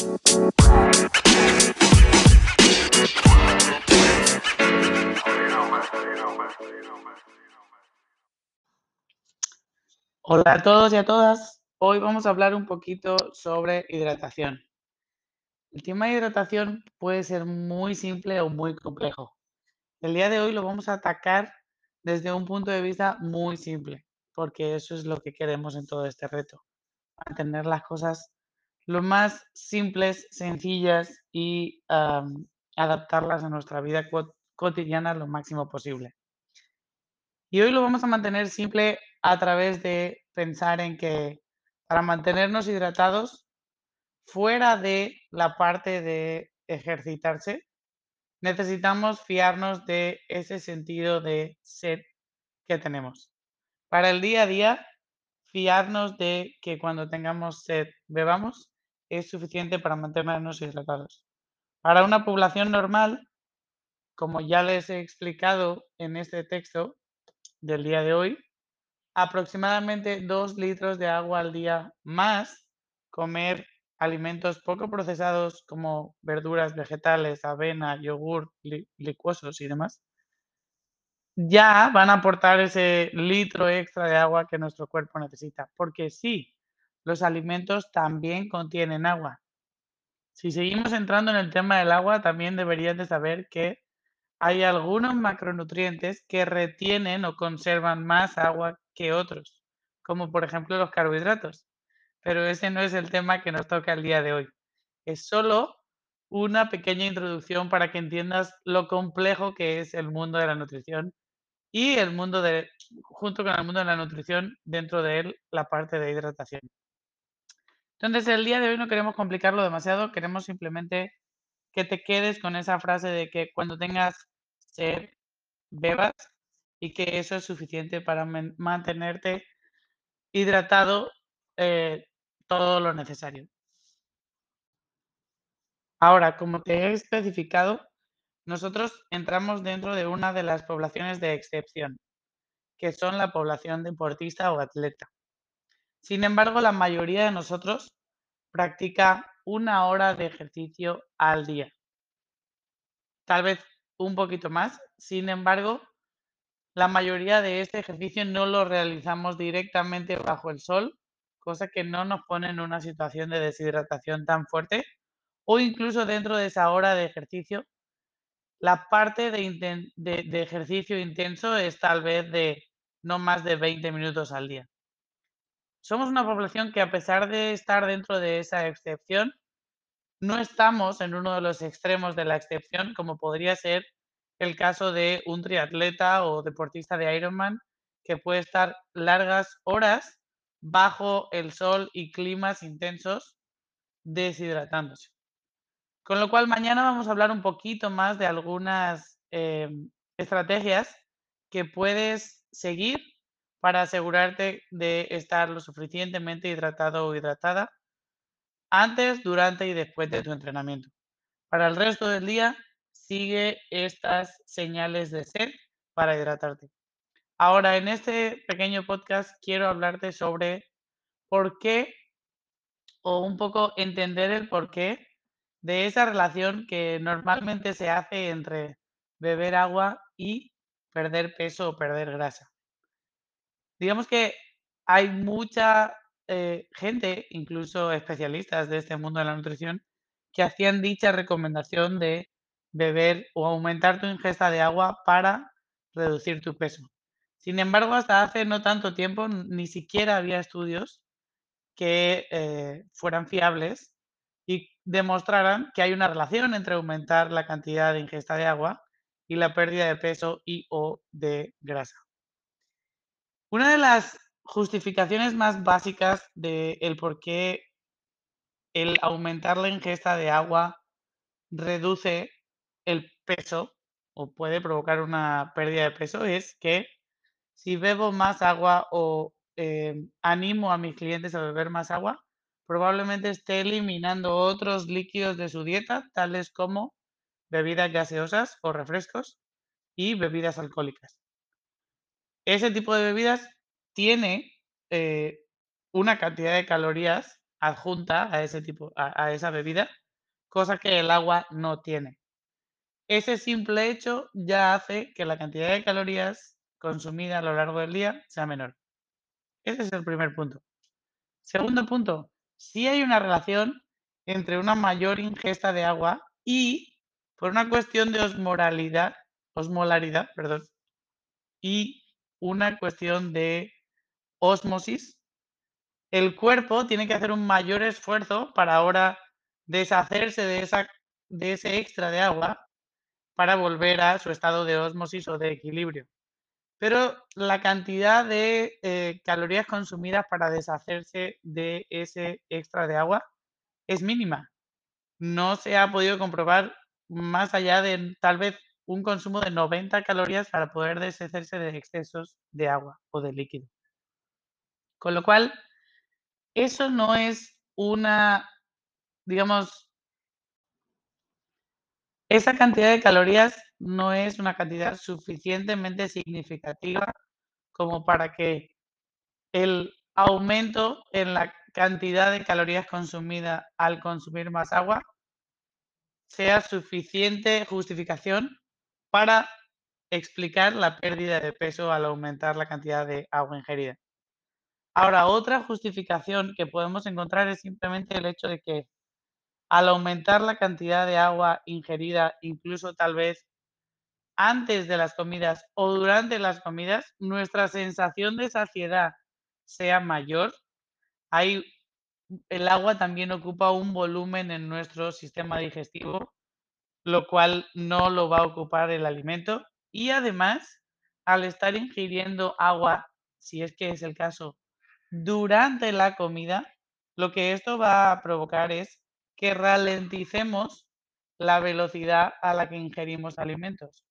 Hola a todos y a todas. Hoy vamos a hablar un poquito sobre hidratación. El tema de hidratación puede ser muy simple o muy complejo. El día de hoy lo vamos a atacar desde un punto de vista muy simple, porque eso es lo que queremos en todo este reto. Mantener las cosas lo más simples, sencillas y adaptarlas a nuestra vida cotidiana lo máximo posible. Y hoy lo vamos a mantener simple a través de pensar en que para mantenernos hidratados, fuera de la parte de ejercitarse, necesitamos fiarnos de ese sentido de sed que tenemos. Para el día a día, fiarnos de que cuando tengamos sed bebamos es suficiente para mantenernos hidratados. Para una población normal, como ya les he explicado en este texto del día de hoy, aproximadamente 2 litros de agua al día más comer alimentos poco procesados como verduras, vegetales, avena, yogur, licuosos y demás, ya van a aportar ese litro extra de agua que nuestro cuerpo necesita. Porque sí, los alimentos también contienen agua. Si seguimos entrando en el tema del agua, también deberías de saber que hay algunos macronutrientes que retienen o conservan más agua que otros, como por ejemplo los carbohidratos. Pero ese no es el tema que nos toca el día de hoy. Es solo una pequeña introducción para que entiendas lo complejo que es el mundo de la nutrición y el mundo de, junto con el mundo de la nutrición, dentro de él, la parte de hidratación. Entonces, el día de hoy no queremos complicarlo demasiado, queremos simplemente que te quedes con esa frase de que cuando tengas sed, bebas y que eso es suficiente para mantenerte hidratado eh, todo lo necesario. Ahora, como te he especificado, nosotros entramos dentro de una de las poblaciones de excepción, que son la población deportista o atleta. Sin embargo, la mayoría de nosotros practica una hora de ejercicio al día. Tal vez un poquito más. Sin embargo, la mayoría de este ejercicio no lo realizamos directamente bajo el sol, cosa que no nos pone en una situación de deshidratación tan fuerte. O incluso dentro de esa hora de ejercicio, la parte de, de ejercicio intenso es tal vez de no más de 20 minutos al día. Somos una población que a pesar de estar dentro de esa excepción, no estamos en uno de los extremos de la excepción, como podría ser el caso de un triatleta o deportista de Ironman que puede estar largas horas bajo el sol y climas intensos deshidratándose. Con lo cual, mañana vamos a hablar un poquito más de algunas em, estrategias que puedes seguir para asegurarte de estar lo suficientemente hidratado o hidratada antes, durante y después de tu entrenamiento. Para el resto del día, sigue estas señales de sed para hidratarte. Ahora, en este pequeño podcast quiero hablarte sobre por qué o un poco entender el porqué de esa relación que normalmente se hace entre beber agua y perder peso o perder grasa. Digamos que hay mucha eh, gente, incluso especialistas de este mundo de la nutrición, que hacían dicha recomendación de beber o aumentar tu ingesta de agua para reducir tu peso. Sin embargo, hasta hace no tanto tiempo ni siquiera había estudios que eh, fueran fiables y demostraran que hay una relación entre aumentar la cantidad de ingesta de agua y la pérdida de peso y o de grasa. Una de las justificaciones más básicas del por qué el aumentar la ingesta de agua reduce el peso o puede provocar una pérdida de peso es que si bebo más agua o eh, animo a mis clientes a beber más agua, probablemente esté eliminando otros líquidos de su dieta, tales como bebidas gaseosas o refrescos y bebidas alcohólicas. Ese tipo de bebidas tiene eh, una cantidad de calorías adjunta a ese tipo a esa bebida, cosa que el agua no tiene. Ese simple hecho ya hace que la cantidad de calorías consumida a lo largo del día sea menor. Ese es el primer punto. Segundo punto, sí hay una relación entre una mayor ingesta de agua y, por una cuestión de osmoralidad osmolaridad, perdón, y una cuestión de ósmosis, el cuerpo tiene que hacer un mayor esfuerzo para ahora deshacerse de esa de ese extra de agua para volver a su estado de ósmosis o de equilibrio. Pero la cantidad de, eh, calorías consumidas para deshacerse de ese extra de agua es mínima. No se ha podido comprobar más allá de tal vez un consumo de 90 calorías para poder deshacerse de excesos de agua o de líquido. Con lo cual, eso no es una, digamos esa cantidad de calorías no es una cantidad suficientemente significativa como para que el aumento en la cantidad de calorías consumida al consumir más agua sea suficiente justificación para explicar la pérdida de peso al aumentar la cantidad de agua ingerida. Ahora, otra justificación que podemos encontrar es simplemente el hecho de que al aumentar la cantidad de agua ingerida, incluso tal vez antes de las comidas o durante las comidas, nuestra sensación de saciedad sea mayor. Hay el agua también ocupa un volumen en nuestro sistema digestivo, lo cual no lo va a ocupar el alimento. Y además, al estar ingiriendo agua, si es que es el caso, durante la comida, lo que esto va a provocar es que ralenticemos la velocidad a la que ingerimos alimentos.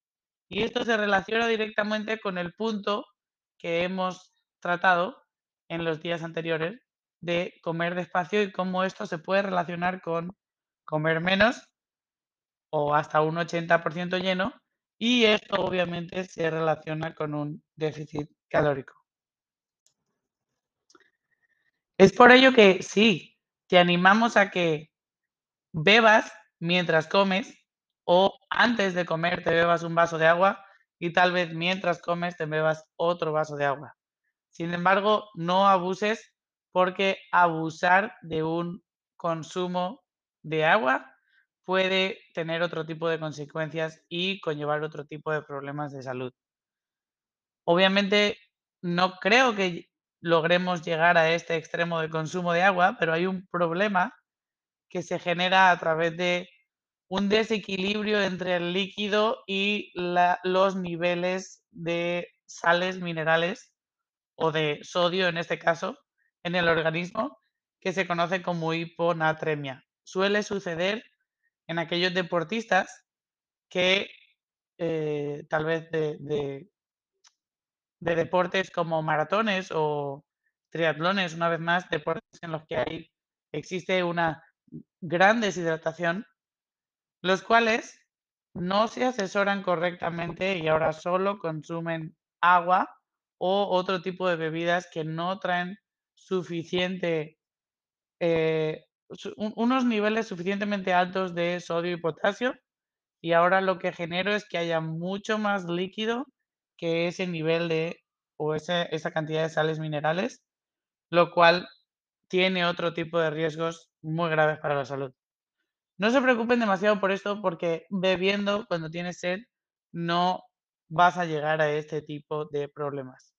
Y esto se relaciona directamente con el punto que hemos tratado en los días anteriores de comer despacio y cómo esto se puede relacionar con comer menos o hasta un 80% lleno y esto obviamente se relaciona con un déficit calórico. Es por ello que sí, te animamos a que bebas mientras comes o antes de comer te bebas un vaso de agua y tal vez mientras comes te bebas otro vaso de agua. Sin embargo, no abuses porque abusar de un consumo de agua puede tener otro tipo de consecuencias y conllevar otro tipo de problemas de salud. Obviamente, no creo que logremos llegar a este extremo de consumo de agua, pero hay un problema que se genera a través de un desequilibrio entre el líquido y los niveles de sales minerales o de sodio, en este caso, en el organismo, que se conoce como hiponatremia. Suele suceder en aquellos deportistas que, eh, tal vez de de de deportes como maratones o triatlones, una vez más, deportes en los que hay existe una gran deshidratación, los cuales no se asesoran correctamente y ahora solo consumen agua o otro tipo de bebidas que no traen suficiente, eh, un unos niveles suficientemente altos de sodio y potasio, y ahora lo que genero es que haya mucho más líquido que ese nivel de o esa cantidad de sales minerales, lo cual tiene otro tipo de riesgos muy graves para la salud. No se preocupen demasiado por esto, porque bebiendo cuando tienes sed no vas a llegar a este tipo de problemas.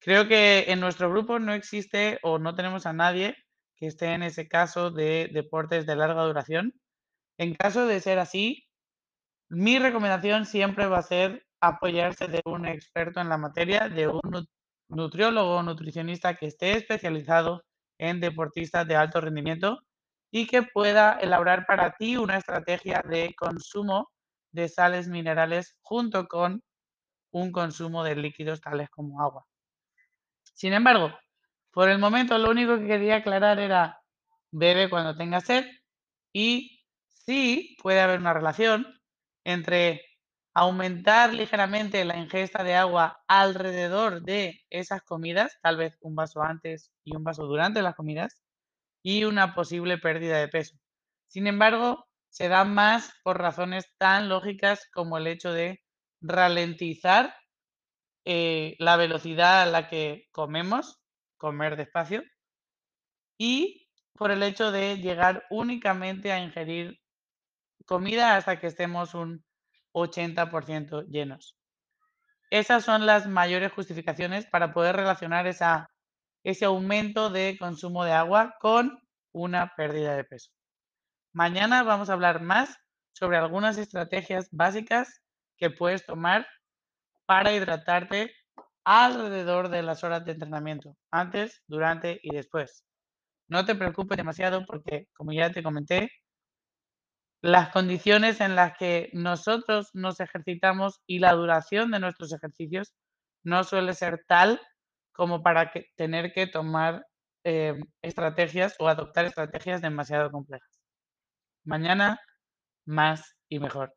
Creo que en nuestro grupo no existe o no tenemos a nadie que esté en ese caso de deportes de larga duración. En caso de ser así, mi recomendación siempre va a ser apoyarse de un experto en la materia, de un nu nutriólogo o nutricionista que esté especializado en deportistas de alto rendimiento y que pueda elaborar para ti una estrategia de consumo de sales minerales junto con un consumo de líquidos tales como agua. Sin embargo, por el momento lo único que quería aclarar era bebe cuando tengas sed y sí puede haber una relación entre aumentar ligeramente la ingesta de agua alrededor de esas comidas, tal vez un vaso antes y un vaso durante las comidas, y una posible pérdida de peso. Sin embargo, se da más por razones tan lógicas como el hecho de ralentizar eh, la velocidad a la que comemos, comer despacio, y por el hecho de llegar únicamente a ingerir comida hasta que estemos un 80% llenos. Esas son las mayores justificaciones para poder relacionar esa, ese aumento de consumo de agua con una pérdida de peso. Mañana vamos a hablar más sobre algunas estrategias básicas que puedes tomar para hidratarte alrededor de las horas de entrenamiento, antes, durante y después. No te preocupes demasiado porque, como ya te comenté, las condiciones en las que nosotros nos ejercitamos y la duración de nuestros ejercicios no suele ser tal como para tener que tomar eh, estrategias o adoptar estrategias demasiado complejas. Mañana, más y mejor.